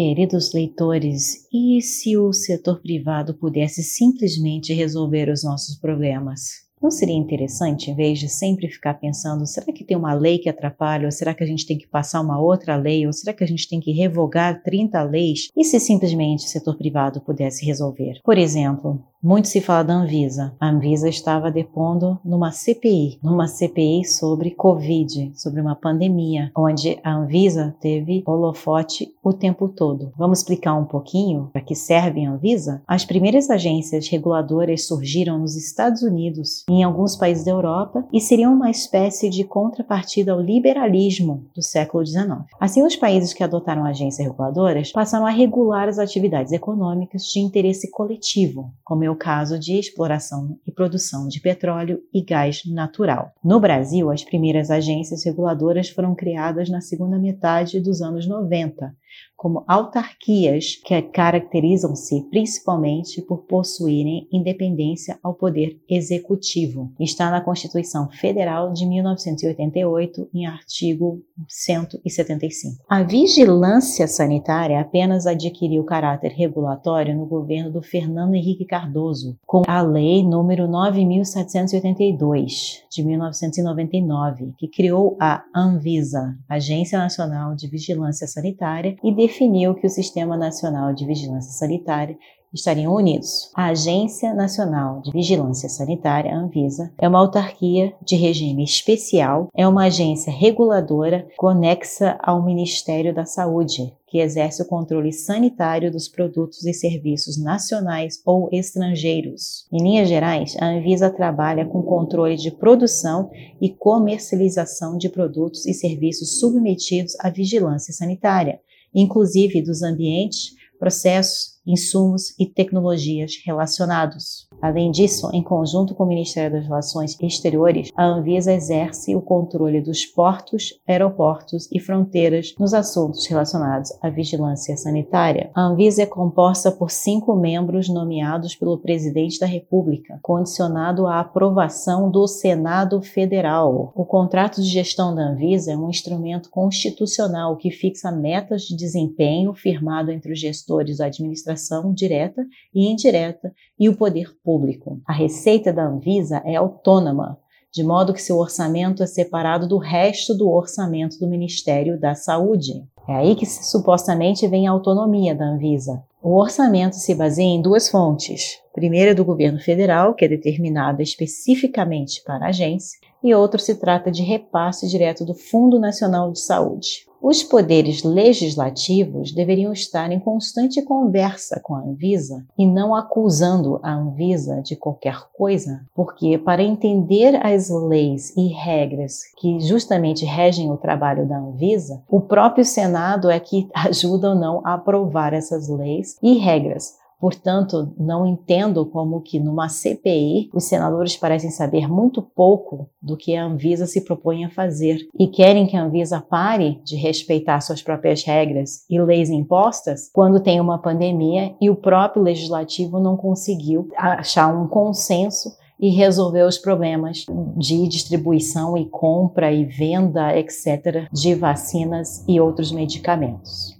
Queridos leitores, e se o setor privado pudesse simplesmente resolver os nossos problemas? Não seria interessante, em vez de sempre ficar pensando, será que tem uma lei que atrapalha, ou será que a gente tem que passar uma outra lei, ou será que a gente tem que revogar 30 leis? E se simplesmente o setor privado pudesse resolver? Por exemplo, muito se fala da Anvisa. A Anvisa estava depondo numa CPI, numa CPI sobre Covid, sobre uma pandemia, onde a Anvisa teve holofote o tempo todo. Vamos explicar um pouquinho para que serve a Anvisa? As primeiras agências reguladoras surgiram nos Estados Unidos e em alguns países da Europa e seriam uma espécie de contrapartida ao liberalismo do século XIX. Assim, os países que adotaram agências reguladoras passaram a regular as atividades econômicas de interesse coletivo, como é o caso de exploração e produção de petróleo e gás natural. No Brasil, as primeiras agências reguladoras foram criadas na segunda metade dos anos 90 como autarquias que caracterizam-se principalmente por possuírem independência ao poder executivo. Está na Constituição Federal de 1988, em artigo 175. A vigilância sanitária apenas adquiriu caráter regulatório no governo do Fernando Henrique Cardoso, com a Lei número 9782 de 1999, que criou a Anvisa, Agência Nacional de Vigilância Sanitária, e definiu que o Sistema Nacional de Vigilância Sanitária estariam unidos. A Agência Nacional de Vigilância Sanitária, Anvisa, é uma autarquia de regime especial, é uma agência reguladora conexa ao Ministério da Saúde, que exerce o controle sanitário dos produtos e serviços nacionais ou estrangeiros. Em linhas gerais, a Anvisa trabalha com controle de produção e comercialização de produtos e serviços submetidos à vigilância sanitária, inclusive dos ambientes, processos, insumos e tecnologias relacionados. Além disso, em conjunto com o Ministério das Relações Exteriores, a Anvisa exerce o controle dos portos, aeroportos e fronteiras nos assuntos relacionados à vigilância sanitária. A Anvisa é composta por cinco membros nomeados pelo Presidente da República, condicionado à aprovação do Senado Federal. O contrato de gestão da Anvisa é um instrumento constitucional que fixa metas de desempenho firmado entre os gestores da administração direta e indireta e o poder público. A receita da Anvisa é autônoma, de modo que seu orçamento é separado do resto do orçamento do Ministério da Saúde. É aí que supostamente vem a autonomia da Anvisa. O orçamento se baseia em duas fontes. Primeira do governo federal, que é determinada especificamente para a agência, e outro se trata de repasse direto do Fundo Nacional de Saúde. Os poderes legislativos deveriam estar em constante conversa com a Anvisa e não acusando a Anvisa de qualquer coisa, porque para entender as leis e regras que justamente regem o trabalho da Anvisa, o próprio Senado é que ajuda ou não a aprovar essas leis e regras. Portanto, não entendo como que numa CPI os senadores parecem saber muito pouco do que a Anvisa se propõe a fazer e querem que a Anvisa pare de respeitar suas próprias regras e leis impostas quando tem uma pandemia e o próprio legislativo não conseguiu achar um consenso e resolver os problemas de distribuição e compra e venda, etc., de vacinas e outros medicamentos.